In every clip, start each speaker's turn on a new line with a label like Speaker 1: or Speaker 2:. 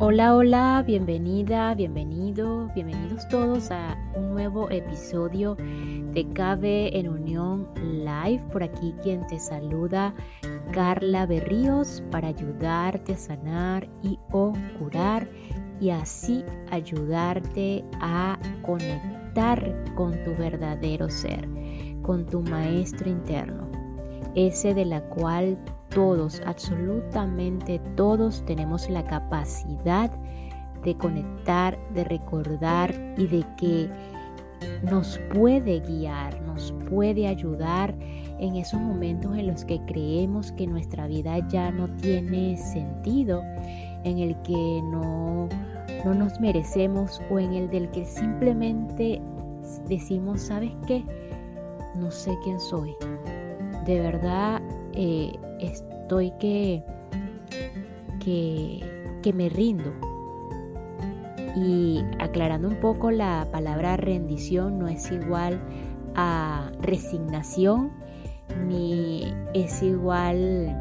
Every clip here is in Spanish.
Speaker 1: Hola, hola, bienvenida, bienvenido, bienvenidos todos a un nuevo episodio de Cabe en Unión Live. Por aquí quien te saluda, Carla Berríos, para ayudarte a sanar y o curar y así ayudarte a conectar con tu verdadero ser, con tu maestro interno, ese de la cual todos, absolutamente todos tenemos la capacidad de conectar, de recordar y de que nos puede guiar, nos puede ayudar en esos momentos en los que creemos que nuestra vida ya no tiene sentido, en el que no, no nos merecemos o en el del que simplemente decimos, ¿sabes qué? No sé quién soy. De verdad, eh, estoy que, que, que me rindo. Y aclarando un poco la palabra rendición no es igual a resignación ni es igual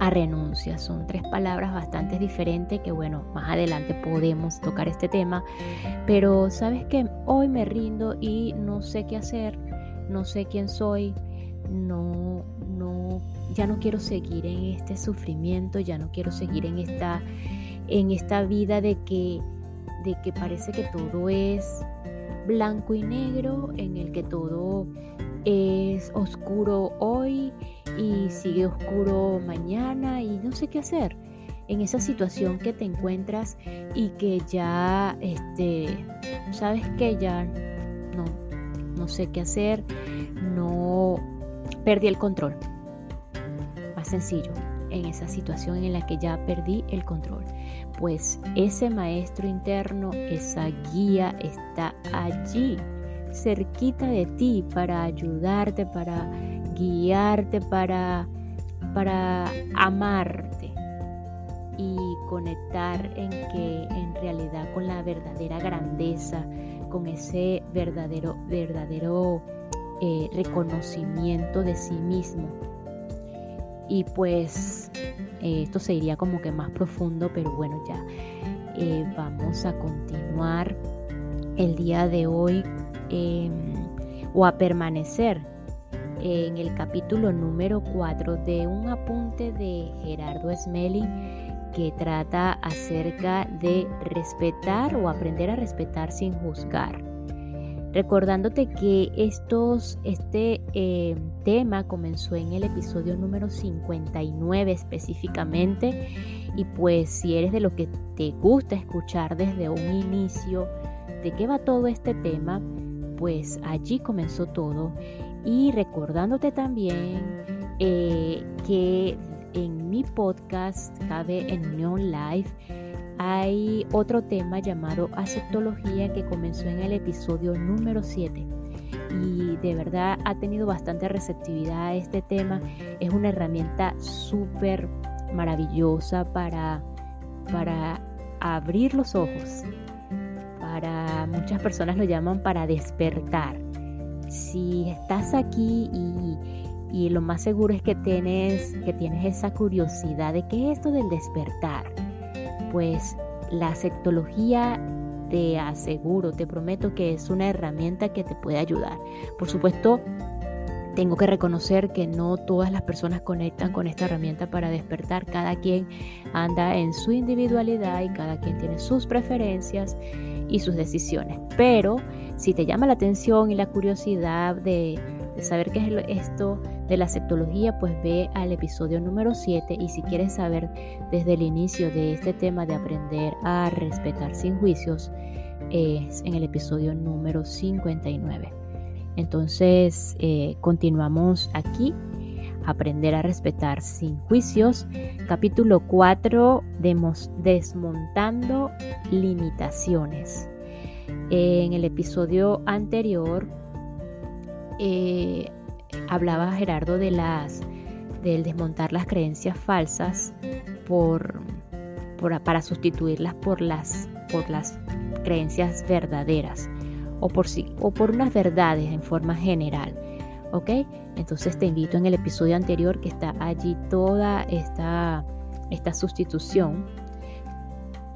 Speaker 1: a renuncia. Son tres palabras bastante diferentes que bueno, más adelante podemos tocar este tema. Pero sabes que hoy me rindo y no sé qué hacer, no sé quién soy, no, no, ya no quiero seguir en este sufrimiento, ya no quiero seguir en esta, en esta vida de que, de que parece que todo es blanco y negro, en el que todo es oscuro hoy y sigue oscuro mañana y no sé qué hacer en esa situación que te encuentras y que ya, este, sabes que ya no, no sé qué hacer, no perdí el control. Sencillo, en esa situación en la que ya perdí el control. Pues ese maestro interno, esa guía está allí, cerquita de ti, para ayudarte, para guiarte, para, para amarte y conectar en que en realidad con la verdadera grandeza, con ese verdadero, verdadero eh, reconocimiento de sí mismo. Y pues eh, esto se iría como que más profundo, pero bueno, ya eh, vamos a continuar el día de hoy em, o a permanecer en el capítulo número 4 de un apunte de Gerardo Smelling que trata acerca de respetar o aprender a respetar sin juzgar. Recordándote que estos, este eh, tema comenzó en el episodio número 59 específicamente. Y pues si eres de lo que te gusta escuchar desde un inicio de qué va todo este tema, pues allí comenzó todo. Y recordándote también eh, que en mi podcast Cabe en Unión Live hay otro tema llamado aceptología que comenzó en el episodio número 7 y de verdad ha tenido bastante receptividad a este tema. Es una herramienta súper maravillosa para, para abrir los ojos. Para muchas personas lo llaman para despertar. Si estás aquí y, y lo más seguro es que tienes, que tienes esa curiosidad de qué es esto del despertar pues la sectología te aseguro, te prometo que es una herramienta que te puede ayudar. Por supuesto, tengo que reconocer que no todas las personas conectan con esta herramienta para despertar. Cada quien anda en su individualidad y cada quien tiene sus preferencias y sus decisiones. Pero si te llama la atención y la curiosidad de, saber qué es esto de la septología, pues ve al episodio número 7 y si quieres saber desde el inicio de este tema de aprender a respetar sin juicios, es en el episodio número 59. Entonces, eh, continuamos aquí. Aprender a respetar sin juicios. Capítulo 4, desmontando limitaciones. En el episodio anterior eh, hablaba Gerardo de las del desmontar las creencias falsas por, para sustituirlas por las, por las creencias verdaderas o por, o por unas verdades en forma general. ¿Ok? Entonces te invito en el episodio anterior que está allí toda esta, esta sustitución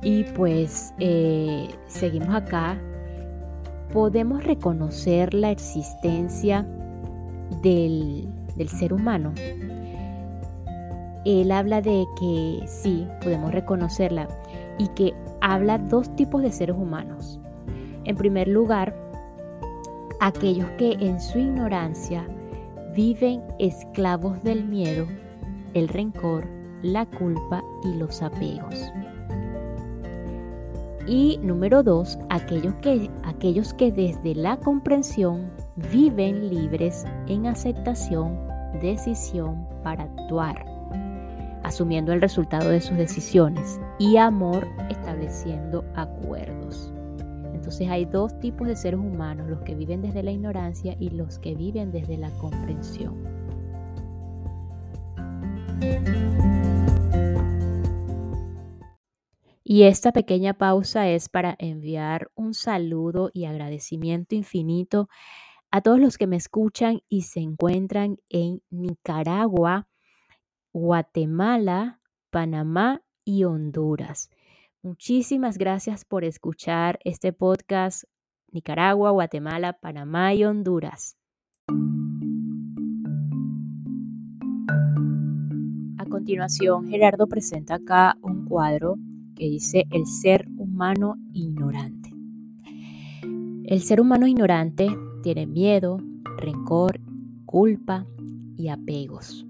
Speaker 1: Y pues eh, seguimos acá. Podemos reconocer la existencia del, del ser humano. Él habla de que sí, podemos reconocerla y que habla dos tipos de seres humanos. En primer lugar, aquellos que en su ignorancia viven esclavos del miedo, el rencor, la culpa y los apegos. Y número dos, aquellos que, aquellos que desde la comprensión viven libres en aceptación, decisión para actuar, asumiendo el resultado de sus decisiones y amor estableciendo acuerdos. Entonces hay dos tipos de seres humanos, los que viven desde la ignorancia y los que viven desde la comprensión. Y esta pequeña pausa es para enviar un saludo y agradecimiento infinito a todos los que me escuchan y se encuentran en Nicaragua, Guatemala, Panamá y Honduras. Muchísimas gracias por escuchar este podcast Nicaragua, Guatemala, Panamá y Honduras. A continuación, Gerardo presenta acá un cuadro que dice el ser humano ignorante. El ser humano ignorante tiene miedo, rencor, culpa y apegos.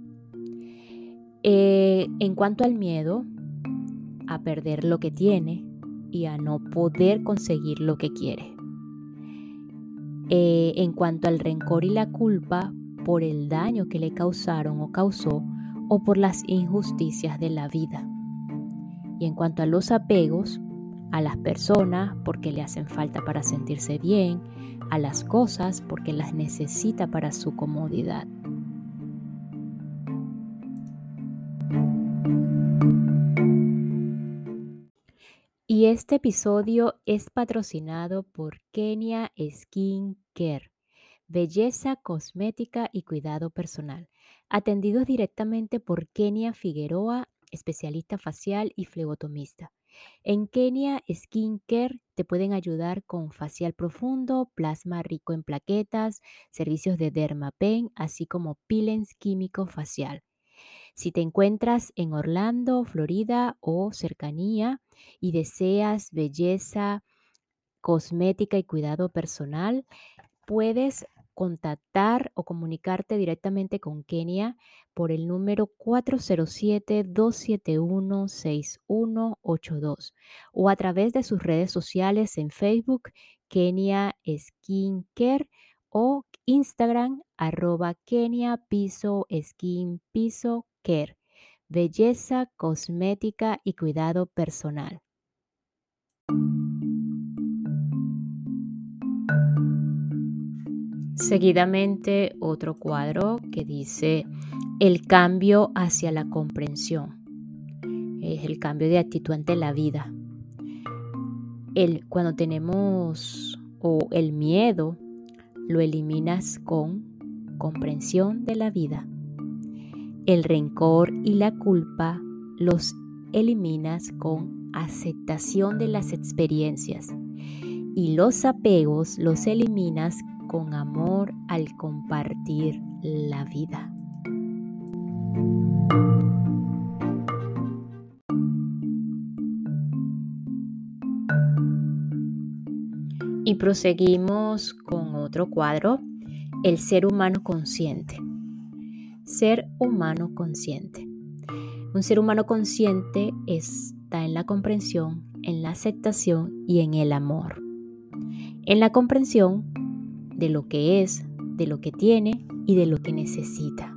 Speaker 1: Eh, en cuanto al miedo, a perder lo que tiene y a no poder conseguir lo que quiere. Eh, en cuanto al rencor y la culpa por el daño que le causaron o causó o por las injusticias de la vida. Y en cuanto a los apegos, a las personas porque le hacen falta para sentirse bien, a las cosas porque las necesita para su comodidad. Y este episodio es patrocinado por Kenia Skin Care, belleza cosmética y cuidado personal, atendidos directamente por Kenia Figueroa, especialista facial y flebotomista. En Kenia Skin Care te pueden ayudar con facial profundo, plasma rico en plaquetas, servicios de dermapen, así como peelings químico facial. Si te encuentras en Orlando, Florida o cercanía y deseas belleza, cosmética y cuidado personal, puedes contactar o comunicarte directamente con Kenia por el número 407-271-6182 o a través de sus redes sociales en Facebook, Kenia Skincare o Instagram, arroba Kenia Piso Skin Piso Care, belleza, cosmética y cuidado personal. Seguidamente otro cuadro que dice el cambio hacia la comprensión. Es el cambio de actitud ante la vida. El, cuando tenemos o el miedo, lo eliminas con comprensión de la vida. El rencor y la culpa los eliminas con aceptación de las experiencias. Y los apegos los eliminas con amor al compartir la vida. Y proseguimos con otro cuadro, el ser humano consciente ser humano consciente. Un ser humano consciente está en la comprensión, en la aceptación y en el amor. En la comprensión de lo que es, de lo que tiene y de lo que necesita.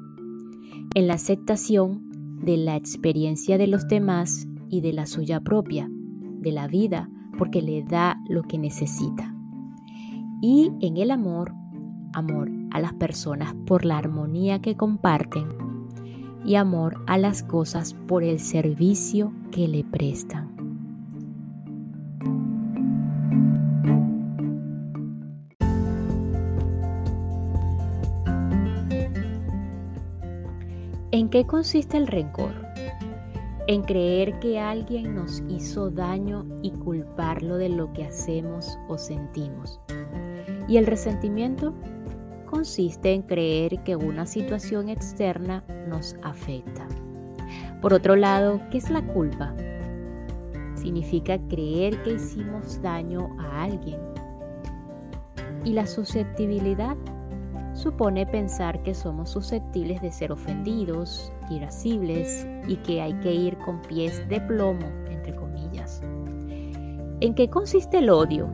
Speaker 1: En la aceptación de la experiencia de los demás y de la suya propia, de la vida, porque le da lo que necesita. Y en el amor, amor a las personas por la armonía que comparten y amor a las cosas por el servicio que le prestan. Qué consiste el rencor? en creer que alguien nos hizo daño y culparlo de lo que hacemos o sentimos. Y el resentimiento consiste en creer que una situación externa nos afecta. Por otro lado, ¿qué es la culpa? Significa creer que hicimos daño a alguien. Y la susceptibilidad supone pensar que somos susceptibles de ser ofendidos, irascibles y que hay que ir con pies de plomo, entre comillas. ¿En qué consiste el odio?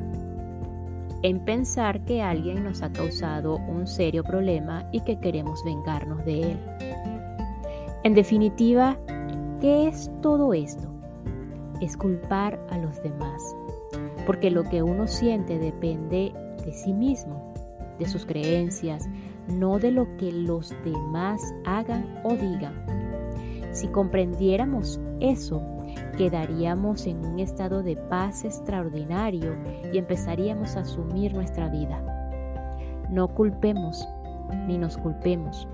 Speaker 1: En pensar que alguien nos ha causado un serio problema y que queremos vengarnos de él. En definitiva, ¿qué es todo esto? Es culpar a los demás, porque lo que uno siente depende de sí mismo de sus creencias, no de lo que los demás hagan o digan. Si comprendiéramos eso, quedaríamos en un estado de paz extraordinario y empezaríamos a asumir nuestra vida. No culpemos ni nos culpemos,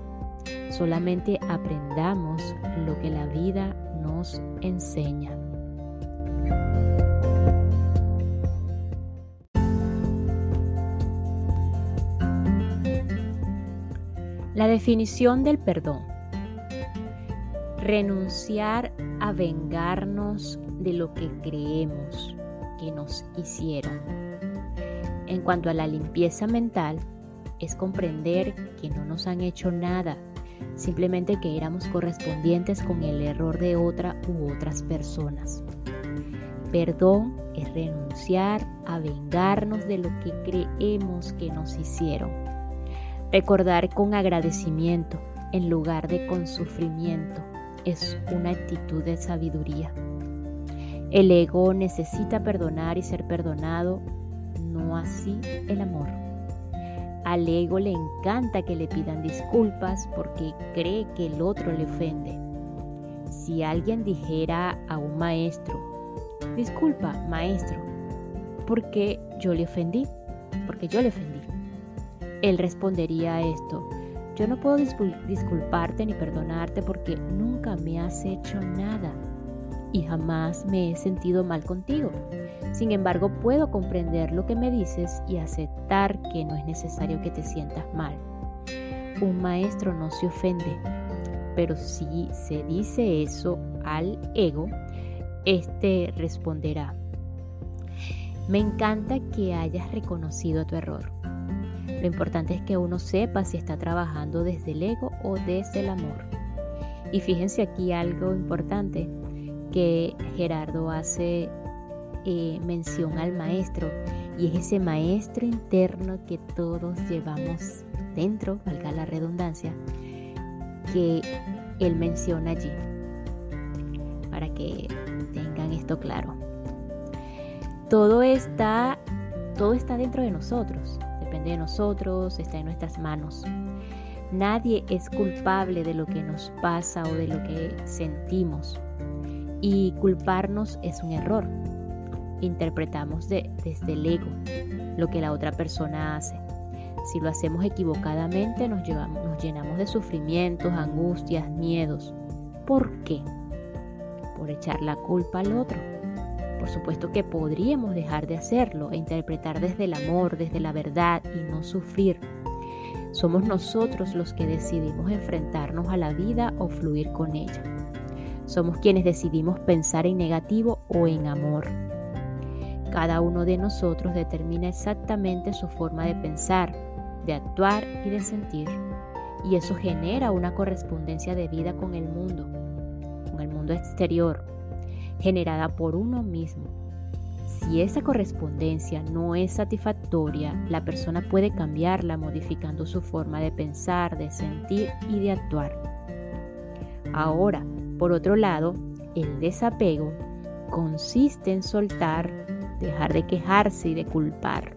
Speaker 1: solamente aprendamos lo que la vida nos enseña. La definición del perdón. Renunciar a vengarnos de lo que creemos que nos hicieron. En cuanto a la limpieza mental, es comprender que no nos han hecho nada, simplemente que éramos correspondientes con el error de otra u otras personas. Perdón es renunciar a vengarnos de lo que creemos que nos hicieron Recordar con agradecimiento en lugar de con sufrimiento es una actitud de sabiduría. El ego necesita perdonar y ser perdonado, no así el amor. Al ego le encanta que le pidan disculpas porque cree que el otro le ofende. Si alguien dijera a un maestro, disculpa maestro, porque yo le ofendí, porque yo le ofendí él respondería a esto, yo no puedo disculparte ni perdonarte porque nunca me has hecho nada y jamás me he sentido mal contigo. Sin embargo, puedo comprender lo que me dices y aceptar que no es necesario que te sientas mal. Un maestro no se ofende, pero si se dice eso al ego, este responderá, me encanta que hayas reconocido tu error. Lo importante es que uno sepa si está trabajando desde el ego o desde el amor. Y fíjense aquí algo importante que Gerardo hace eh, mención al maestro y es ese maestro interno que todos llevamos dentro, valga la redundancia, que él menciona allí, para que tengan esto claro. Todo está, todo está dentro de nosotros depende de nosotros, está en nuestras manos. Nadie es culpable de lo que nos pasa o de lo que sentimos. Y culparnos es un error. Interpretamos desde el ego lo que la otra persona hace. Si lo hacemos equivocadamente nos, llevamos, nos llenamos de sufrimientos, angustias, miedos. ¿Por qué? Por echar la culpa al otro por supuesto que podríamos dejar de hacerlo e interpretar desde el amor, desde la verdad y no sufrir. Somos nosotros los que decidimos enfrentarnos a la vida o fluir con ella. Somos quienes decidimos pensar en negativo o en amor. Cada uno de nosotros determina exactamente su forma de pensar, de actuar y de sentir. Y eso genera una correspondencia de vida con el mundo, con el mundo exterior, generada por uno mismo. Si esa correspondencia no es satisfactoria, la persona puede cambiarla modificando su forma de pensar, de sentir y de actuar. Ahora, por otro lado, el desapego consiste en soltar, dejar de quejarse y de culpar.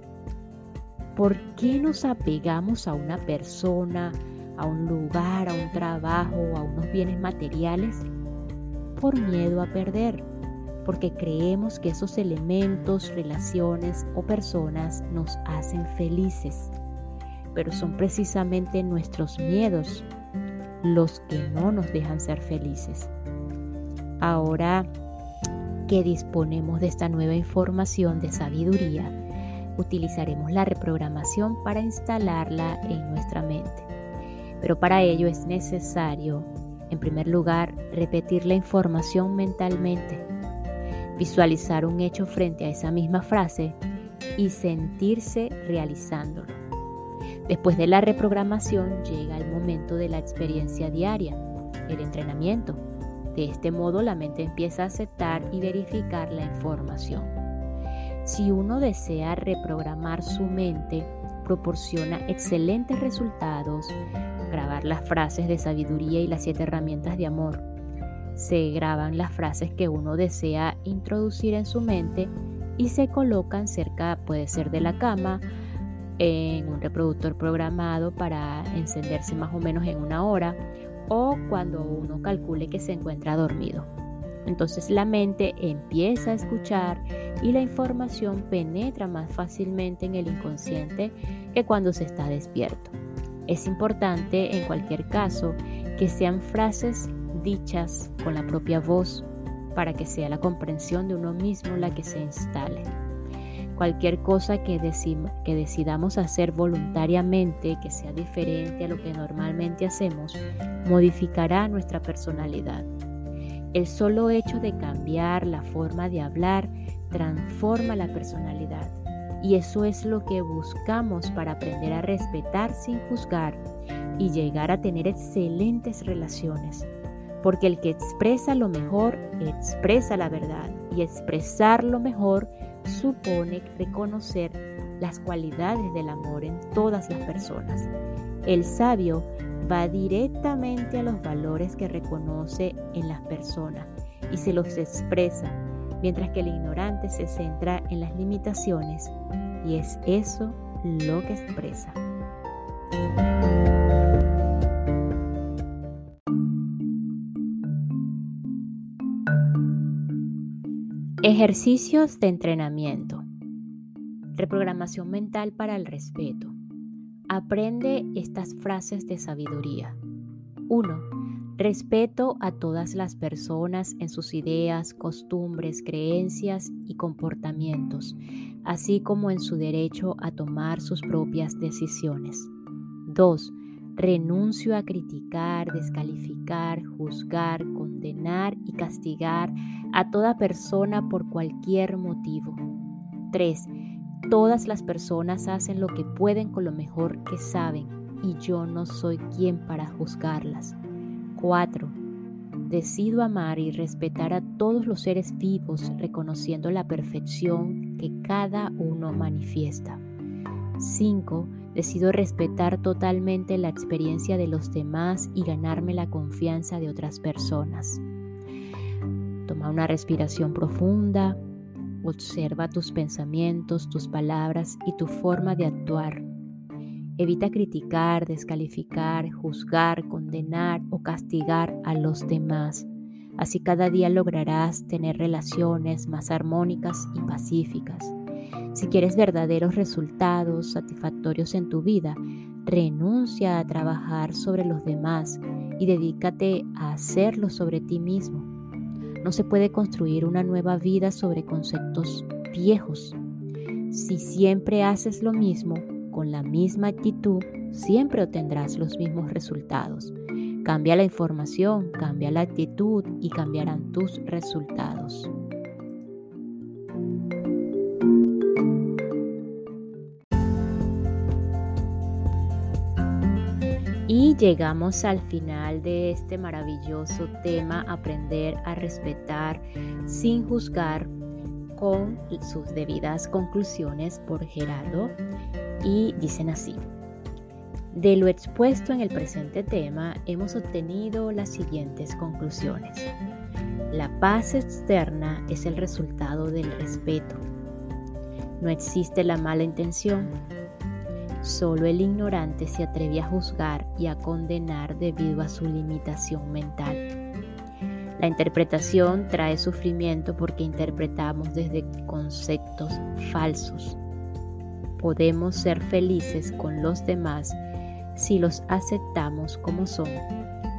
Speaker 1: ¿Por qué nos apegamos a una persona, a un lugar, a un trabajo, a unos bienes materiales? Por miedo a perder porque creemos que esos elementos, relaciones o personas nos hacen felices, pero son precisamente nuestros miedos los que no nos dejan ser felices. Ahora que disponemos de esta nueva información de sabiduría, utilizaremos la reprogramación para instalarla en nuestra mente. Pero para ello es necesario, en primer lugar, repetir la información mentalmente, visualizar un hecho frente a esa misma frase y sentirse realizándolo. Después de la reprogramación llega el momento de la experiencia diaria, el entrenamiento. De este modo la mente empieza a aceptar y verificar la información. Si uno desea reprogramar su mente, proporciona excelentes resultados, grabar las frases de sabiduría y las siete herramientas de amor. Se graban las frases que uno desea introducir en su mente y se colocan cerca, puede ser de la cama, en un reproductor programado para encenderse más o menos en una hora o cuando uno calcule que se encuentra dormido. Entonces la mente empieza a escuchar y la información penetra más fácilmente en el inconsciente que cuando se está despierto. Es importante en cualquier caso que sean frases dichas con la propia voz para que sea la comprensión de uno mismo la que se instale. Cualquier cosa que, que decidamos hacer voluntariamente, que sea diferente a lo que normalmente hacemos, modificará nuestra personalidad. El solo hecho de cambiar la forma de hablar transforma la personalidad. Y eso es lo que buscamos para aprender a respetar sin juzgar y llegar a tener excelentes relaciones porque el que expresa lo mejor expresa la verdad y expresar lo mejor supone reconocer las cualidades del amor en todas las personas. El sabio va directamente a los valores que reconoce en las personas y se los expresa, mientras que el ignorante se centra en las limitaciones y es eso lo que expresa. Ejercicios de entrenamiento. Reprogramación mental para el respeto. Aprende estas frases de sabiduría. 1. Respeto a todas las personas en sus ideas, costumbres, creencias y comportamientos, así como en su derecho a tomar sus propias decisiones. 2. Renuncio a criticar, descalificar, juzgar, condenar y castigar a toda persona por cualquier motivo. 3. Todas las personas hacen lo que pueden con lo mejor que saben y yo no soy quien para juzgarlas. 4. Decido amar y respetar a todos los seres vivos reconociendo la perfección que cada uno manifiesta. 5 Decido respetar totalmente la experiencia de los demás y ganarme la confianza de otras personas. Toma una respiración profunda, observa tus pensamientos, tus palabras y tu forma de actuar. Evita criticar, descalificar, juzgar, condenar o castigar a los demás. Así cada día lograrás tener relaciones más armónicas y pacíficas. Si quieres verdaderos resultados satisfactorios en tu vida, renuncia a trabajar sobre los demás y dedícate a hacerlo sobre ti mismo. No se puede construir una nueva vida sobre conceptos viejos. Si siempre haces lo mismo, con la misma actitud, siempre obtendrás los mismos resultados. Cambia la información, cambia la actitud y cambiarán tus resultados. Y llegamos al final de este maravilloso tema, aprender a respetar sin juzgar con sus debidas conclusiones por Gerardo. Y dicen así. De lo expuesto en el presente tema hemos obtenido las siguientes conclusiones. La paz externa es el resultado del respeto. No existe la mala intención, Solo el ignorante se atreve a juzgar y a condenar debido a su limitación mental. La interpretación trae sufrimiento porque interpretamos desde conceptos falsos. Podemos ser felices con los demás si los aceptamos como son,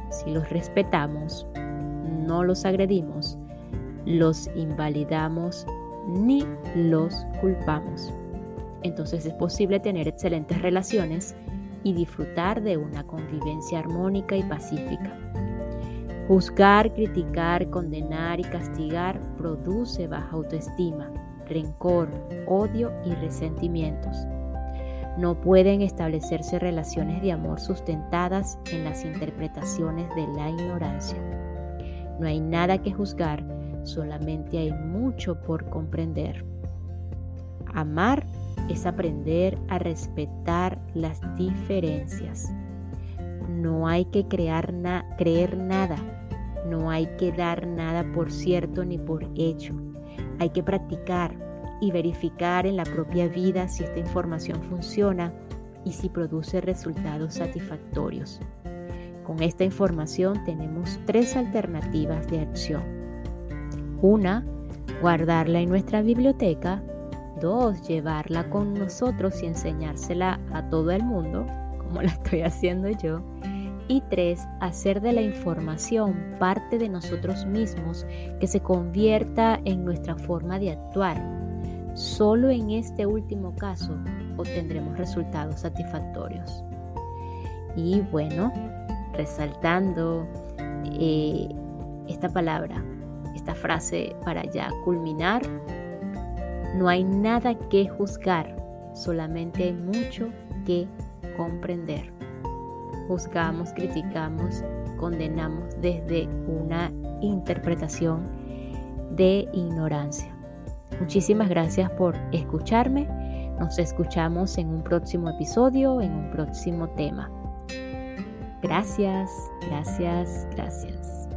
Speaker 1: si los respetamos, no los agredimos, los invalidamos ni los culpamos. Entonces es posible tener excelentes relaciones y disfrutar de una convivencia armónica y pacífica. Juzgar, criticar, condenar y castigar produce baja autoestima, rencor, odio y resentimientos. No pueden establecerse relaciones de amor sustentadas en las interpretaciones de la ignorancia. No hay nada que juzgar, solamente hay mucho por comprender. Amar es aprender a respetar las diferencias. No hay que creer nada, no hay que dar nada por cierto ni por hecho. Hay que practicar y verificar en la propia vida si esta información funciona y si produce resultados satisfactorios. Con esta información tenemos tres alternativas de acción. Una, guardarla en nuestra biblioteca Dos, llevarla con nosotros y enseñársela a todo el mundo, como la estoy haciendo yo. Y tres, hacer de la información parte de nosotros mismos que se convierta en nuestra forma de actuar. Solo en este último caso obtendremos resultados satisfactorios. Y bueno, resaltando eh, esta palabra, esta frase para ya culminar, no hay nada que juzgar, solamente hay mucho que comprender. Juzgamos, criticamos, condenamos desde una interpretación de ignorancia. Muchísimas gracias por escucharme. Nos escuchamos en un próximo episodio, en un próximo tema. Gracias, gracias, gracias.